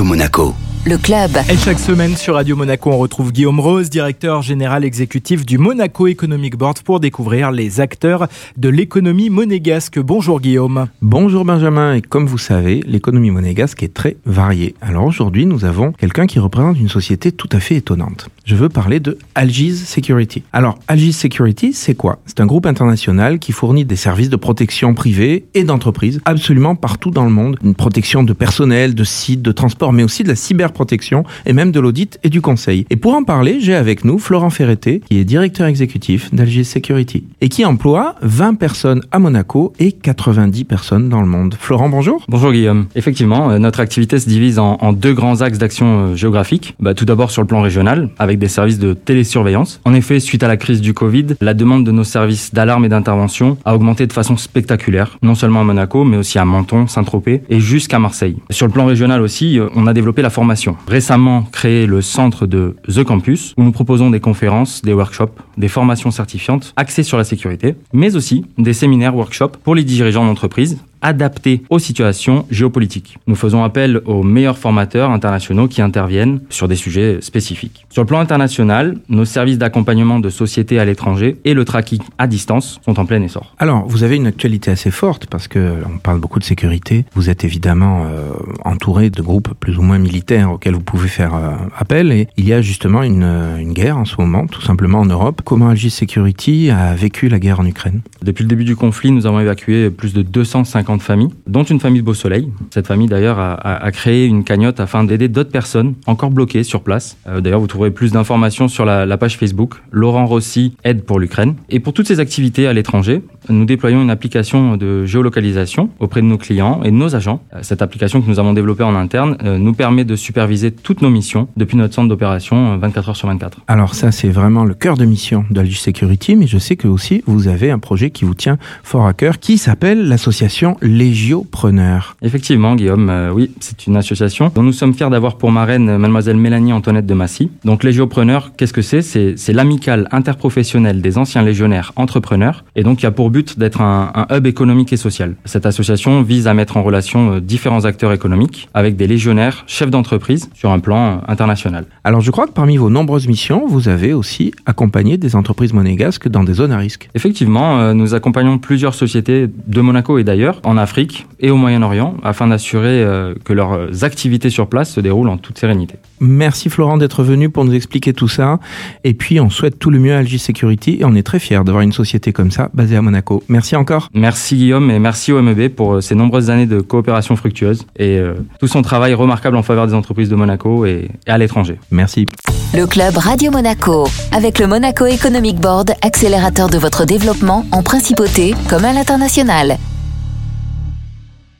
Monaco le club. Et chaque semaine sur Radio Monaco, on retrouve Guillaume Rose, directeur général exécutif du Monaco Economic Board pour découvrir les acteurs de l'économie monégasque. Bonjour Guillaume. Bonjour Benjamin. Et comme vous savez, l'économie monégasque est très variée. Alors aujourd'hui, nous avons quelqu'un qui représente une société tout à fait étonnante. Je veux parler de Algis Security. Alors, Algis Security, c'est quoi? C'est un groupe international qui fournit des services de protection privée et d'entreprise absolument partout dans le monde. Une protection de personnel, de sites, de transport, mais aussi de la cyber protection et même de l'audit et du conseil. Et pour en parler, j'ai avec nous Florent Ferreté, qui est directeur exécutif d'Algis Security et qui emploie 20 personnes à Monaco et 90 personnes dans le monde. Florent, bonjour. Bonjour Guillaume. Effectivement, euh, notre activité se divise en, deux grands axes d'action euh, géographique. Bah, tout d'abord sur le plan régional, avec des services de télésurveillance. En effet, suite à la crise du Covid, la demande de nos services d'alarme et d'intervention a augmenté de façon spectaculaire, non seulement à Monaco, mais aussi à Menton, Saint-Tropez et jusqu'à Marseille. Sur le plan régional aussi, euh, on a développé la formation Récemment créé le centre de The Campus, où nous proposons des conférences, des workshops, des formations certifiantes axées sur la sécurité, mais aussi des séminaires workshops pour les dirigeants d'entreprise adapté aux situations géopolitiques. Nous faisons appel aux meilleurs formateurs internationaux qui interviennent sur des sujets spécifiques. Sur le plan international, nos services d'accompagnement de sociétés à l'étranger et le tracking à distance sont en plein essor. Alors, vous avez une actualité assez forte parce que on parle beaucoup de sécurité. Vous êtes évidemment euh, entouré de groupes plus ou moins militaires auxquels vous pouvez faire euh, appel et il y a justement une, euh, une guerre en ce moment, tout simplement en Europe. Comment Algis Security? A vécu la guerre en Ukraine? Depuis le début du conflit, nous avons évacué plus de 250 de familles, dont une famille de Beau Soleil. Cette famille d'ailleurs a, créé une cagnotte afin d'aider d'autres personnes encore bloquées sur place. Euh, d'ailleurs, vous trouverez plus d'informations sur la, la, page Facebook Laurent Rossi aide pour l'Ukraine. Et pour toutes ces activités à l'étranger, nous déployons une application de géolocalisation auprès de nos clients et de nos agents. Euh, cette application que nous avons développée en interne euh, nous permet de superviser toutes nos missions depuis notre centre d'opération 24 heures sur 24. Alors ça, c'est vraiment le cœur de mission d'Algi Security, mais je sais que aussi vous avez un projet qui vous tient fort à cœur, qui s'appelle l'association Légiopreneurs. Effectivement, Guillaume, euh, oui, c'est une association dont nous sommes fiers d'avoir pour marraine euh, mademoiselle Mélanie Antoinette de Massy. Donc Légiopreneurs, qu'est-ce que c'est? C'est l'amicale interprofessionnelle des anciens légionnaires entrepreneurs et donc il y a pour but d'être un, un, hub économique et social. Cette association vise à mettre en relation euh, différents acteurs économiques avec des légionnaires, chefs d'entreprise sur un plan international. Alors je crois que parmi vos nombreuses missions, vous avez aussi accompagné des entreprises monégasques dans des zones à risque. Effectivement, nous accompagnons plusieurs sociétés de Monaco et d'ailleurs en Afrique et au Moyen-Orient afin d'assurer euh, que leurs activités sur place se déroulent en toute sérénité. Merci Florent d'être venu pour nous expliquer tout ça. Et puis on souhaite tout le mieux à Algis Security et on est très fiers d'avoir une société comme ça basée à Monaco. Merci encore. Merci Guillaume et merci au MEB pour euh, ces nombreuses années de coopération fructueuse et euh, tout son travail remarquable en faveur des entreprises de Monaco et, et à l'étranger. Merci. Le club Radio Monaco avec le Monaco Economic Board, accélérateur de votre développement en principauté comme à l'international.